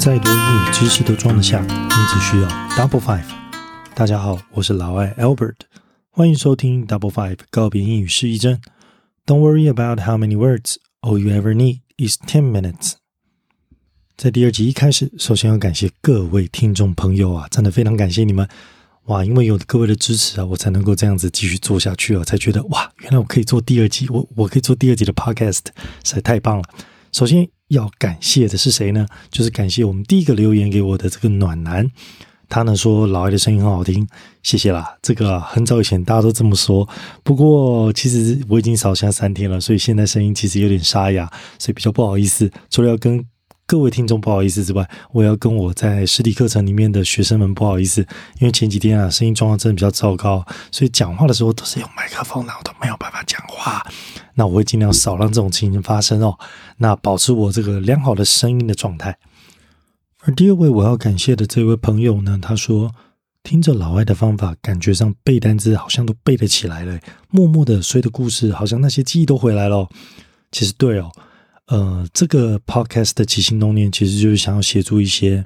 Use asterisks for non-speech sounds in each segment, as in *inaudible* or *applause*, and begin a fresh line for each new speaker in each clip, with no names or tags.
再多英语知识都装得下，你只需要 Double Five。大家好，我是老外 Albert，欢迎收听 Double Five 告别英语失忆症。Don't worry about how many words, all you ever need is ten minutes。在第二集一开始，首先要感谢各位听众朋友啊，真的非常感谢你们哇！因为有各位的支持啊，我才能够这样子继续做下去啊，才觉得哇，原来我可以做第二集，我我可以做第二集的 Podcast，实在太棒了。首先要感谢的是谁呢？就是感谢我们第一个留言给我的这个暖男，他呢说老艾的声音很好听，谢谢啦。这个很早以前大家都这么说，不过其实我已经扫下三天了，所以现在声音其实有点沙哑，所以比较不好意思。除了要跟各位听众不好意思之外，我要跟我在实体课程里面的学生们不好意思，因为前几天啊声音状况真的比较糟糕，所以讲话的时候都是用麦克风，然后都没有办法讲话。那我会尽量少让这种情形发生哦，那保持我这个良好的声音的状态。而第二位我要感谢的这位朋友呢，他说听着老外的方法，感觉上背单词好像都背得起来了，默默的随着故事，好像那些记忆都回来了。其实对哦。呃，这个 podcast 的起心动念其实就是想要协助一些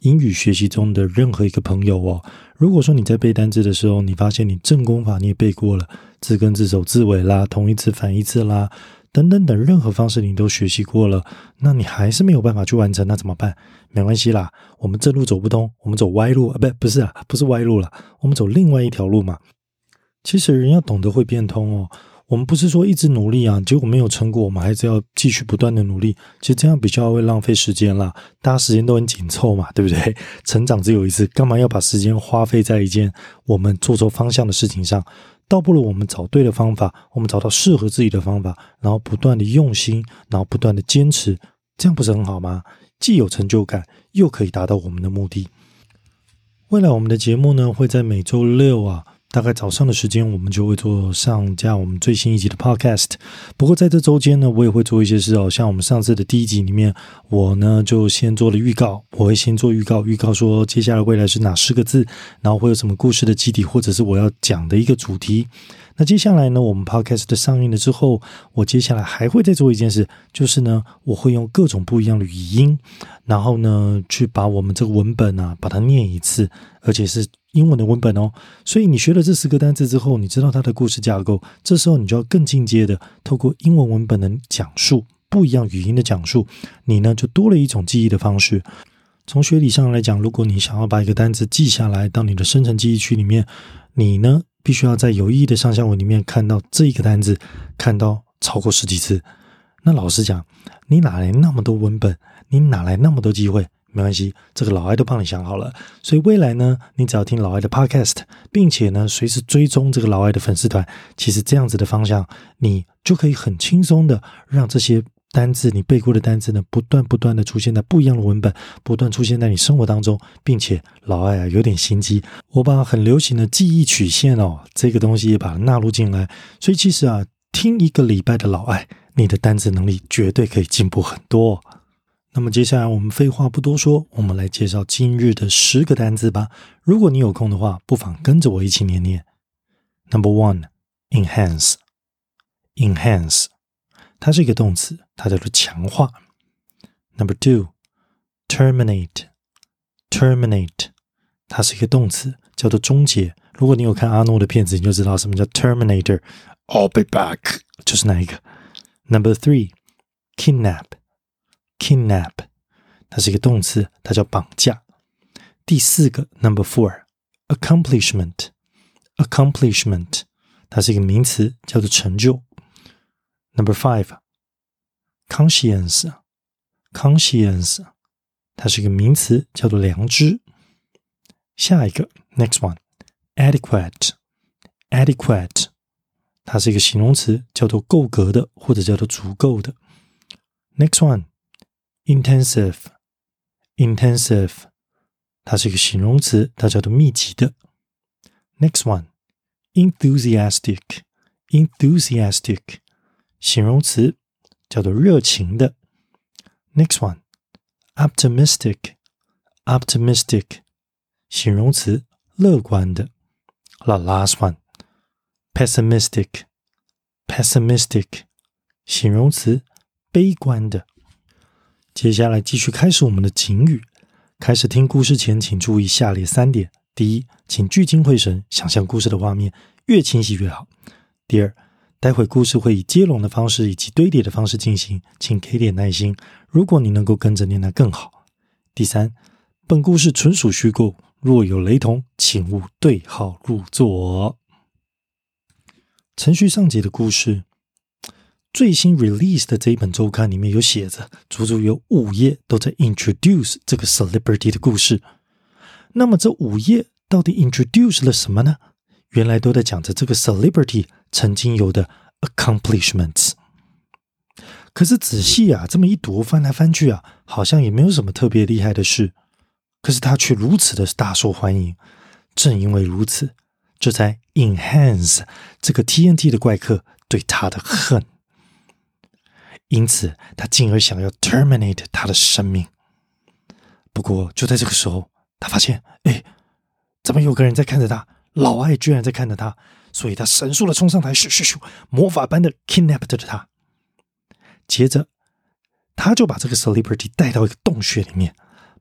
英语学习中的任何一个朋友哦。如果说你在背单词的时候，你发现你正功法你也背过了，字根、字首、字尾啦，同义词、反义词啦，等等等任何方式你都学习过了，那你还是没有办法去完成，那怎么办？没关系啦，我们正路走不通，我们走歪路啊，不，不是啊，不是歪路了，我们走另外一条路嘛。其实人要懂得会变通哦。我们不是说一直努力啊，结果没有成果，我们还是要继续不断的努力。其实这样比较会浪费时间啦，大家时间都很紧凑嘛，对不对？*laughs* 成长只有一次，干嘛要把时间花费在一件我们做错方向的事情上？倒不如我们找对的方法，我们找到适合自己的方法，然后不断的用心，然后不断的坚持，这样不是很好吗？既有成就感，又可以达到我们的目的。未来我们的节目呢，会在每周六啊。大概早上的时间，我们就会做上架我们最新一集的 Podcast。不过在这周间呢，我也会做一些事哦，像我们上次的第一集里面，我呢就先做了预告，我会先做预告，预告说接下来未来是哪十个字，然后会有什么故事的基底，或者是我要讲的一个主题。那接下来呢，我们 Podcast 的上映了之后，我接下来还会再做一件事，就是呢，我会用各种不一样的语音，然后呢，去把我们这个文本啊，把它念一次，而且是英文的文本哦。所以你学了这十个单词之后，你知道它的故事架构，这时候你就要更进阶的，透过英文文本的讲述，不一样语音的讲述，你呢就多了一种记忆的方式。从学理上来讲，如果你想要把一个单词记下来到你的生成记忆区里面，你呢？必须要在有意义的上下文里面看到这一个单字，看到超过十几次。那老实讲，你哪来那么多文本？你哪来那么多机会？没关系，这个老艾都帮你想好了。所以未来呢，你只要听老艾的 Podcast，并且呢，随时追踪这个老艾的粉丝团，其实这样子的方向，你就可以很轻松的让这些。单字，你背过的单字呢，不断不断的出现在不一样的文本，不断出现在你生活当中，并且老艾啊有点心机，我把很流行的记忆曲线哦这个东西也把它纳入进来，所以其实啊，听一个礼拜的老艾，你的单词能力绝对可以进步很多。那么接下来我们废话不多说，我们来介绍今日的十个单词吧。如果你有空的话，不妨跟着我一起念念。Number one，enhance，enhance。它是一个动词，它叫做强化。Number two，terminate，terminate，它是一个动词，叫做终结。如果你有看阿诺的片子，你就知道什么叫 Terminator。I'll be back，就是那一个。Number three, kidnap Kidnap，它是一个动词，它叫绑架。第四个，Number four，accomplishment，accomplishment，它是一个名词，叫做成就。Number five, conscience, conscience，它是一个名词，叫做良知。下一个，next one, adequate, adequate，它是一个形容词，叫做够格的或者叫做足够的。Next one, intensive, intensive，它是一个形容词，它叫做密集的。Next one, enthusiastic, enthusiastic。形容词叫做热情的。Next one, optimistic, optimistic，形容词乐观的。The last one, pessimistic, pessimistic，形容词悲观的。 接下来继续开始我们的警语。开始听故事前，请注意下列三点：第一，请聚精会神，想象故事的画面，越清晰越好；第二，待会故事会以接龙的方式以及堆叠的方式进行，请给点耐心。如果你能够跟着念，那更好。第三，本故事纯属虚构，若有雷同，请勿对号入座。程序上节的故事，最新 release 的这一本周刊里面有写着，足足有五页都在 introduce 这个 celebrity 的故事。那么这五页到底 introduce 了什么呢？原来都在讲着这个 celebrity 曾经有的 accomplishments。可是仔细啊，这么一读，翻来翻去啊，好像也没有什么特别厉害的事。可是他却如此的大受欢迎。正因为如此，这才 enhance 这个 TNT 的怪客对他的恨。因此，他进而想要 terminate 他的生命。不过，就在这个时候，他发现，哎，怎么有个人在看着他？老艾居然在看着他，所以他神速的冲上台，咻咻咻，魔法般的 kidnapped 了他。接着，他就把这个 celebrity 带到一个洞穴里面。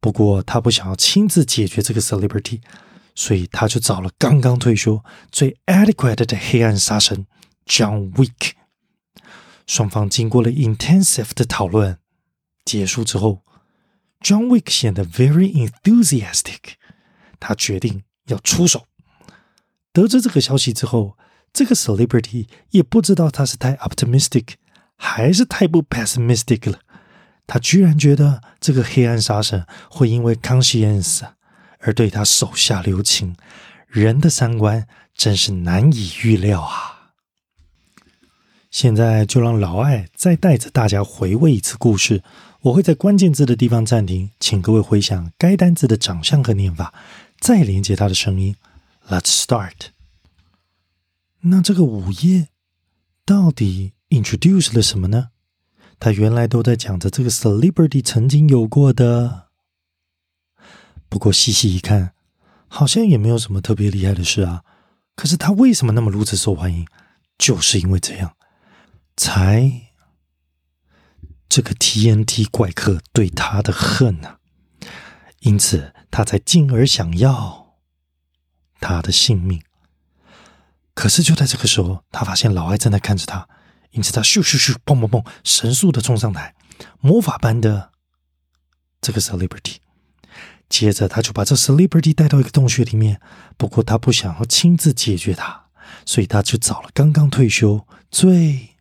不过，他不想要亲自解决这个 celebrity，所以他就找了刚刚退休、最 adequate 的黑暗杀神 John Wick。双方经过了 intensive 的讨论，结束之后，John Wick 显得 very enthusiastic。他决定要出手。得知这个消息之后，这个 celebrity 也不知道他是太 optimistic。还是太不 pessimistic 了。他居然觉得这个黑暗杀神会因为 conscience 而对他手下留情，人的三观真是难以预料啊！现在就让老艾再带着大家回味一次故事。我会在关键字的地方暂停，请各位回想该单字的长相和念法，再连接它的声音。Let's start。那这个午夜到底？introduce 了什么呢？他原来都在讲着这个 celebrity 曾经有过的，不过细细一看，好像也没有什么特别厉害的事啊。可是他为什么那么如此受欢迎？就是因为这样，才这个 TNT 怪客对他的恨呐，因此他才进而想要他的性命。可是就在这个时候，他发现老艾正在看着他。因此，他咻咻咻，砰砰砰，神速的冲上台，魔法般的这个 celebrity。接着，他就把这 celebrity 带到一个洞穴里面。不过，他不想要亲自解决他，所以他就找了刚刚退休、最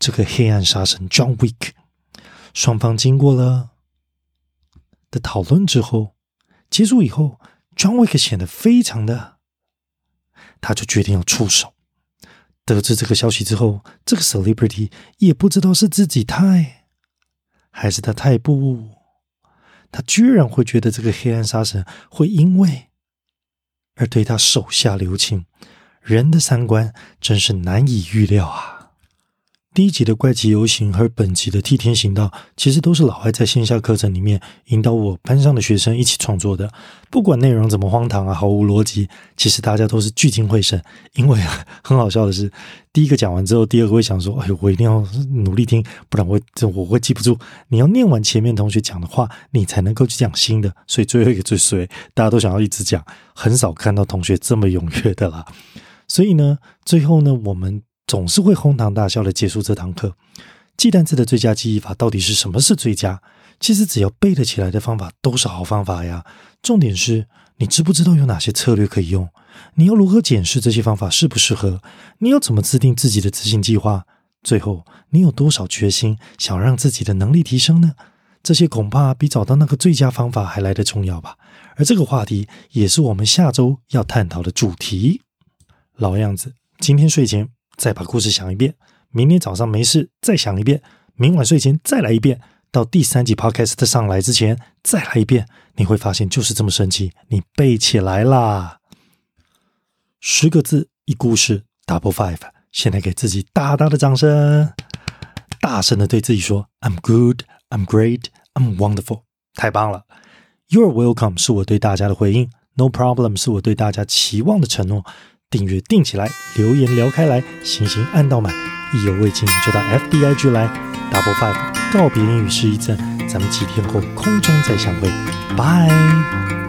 这个黑暗杀神 John Wick。双方经过了的讨论之后，结束以后，John Wick 显得非常的，他就决定要出手。得知这个消息之后，这个 celebrity 也不知道是自己太，还是他太不，他居然会觉得这个黑暗杀神会因为而对他手下留情，人的三观真是难以预料啊。第一集的怪奇游行和本集的替天行道，其实都是老外在线下课程里面引导我班上的学生一起创作的。不管内容怎么荒唐啊，毫无逻辑，其实大家都是聚精会神。因为 *laughs* 很好笑的是，第一个讲完之后，第二个会想说：“哎呦，我一定要努力听，不然我这我会记不住。你要念完前面同学讲的话，你才能够去讲新的。所以最后一个最衰，大家都想要一直讲，很少看到同学这么踊跃的啦。所以呢，最后呢，我们。总是会哄堂大笑的结束这堂课。记单词的最佳记忆法到底是什么是最佳？其实只要背得起来的方法都是好方法呀。重点是你知不知道有哪些策略可以用？你要如何检视这些方法适不适合？你要怎么制定自己的执行计划？最后，你有多少决心想让自己的能力提升呢？这些恐怕比找到那个最佳方法还来得重要吧。而这个话题也是我们下周要探讨的主题。老样子，今天睡前。再把故事想一遍，明天早上没事再想一遍，明晚睡前再来一遍，到第三集 podcast 上来之前再来一遍，你会发现就是这么神奇，你背起来啦！十个字一故事，double five，现在给自己大大的掌声，大声的对自己说：“I'm good, I'm great, I'm wonderful。”太棒了！You're welcome 是我对大家的回应，No problem 是我对大家期望的承诺。订阅订起来，留言聊开来，星星按到满，意犹未尽就到 F B I G 来。Double Five 告别英语失忆症，咱们几天后空中再相会，拜。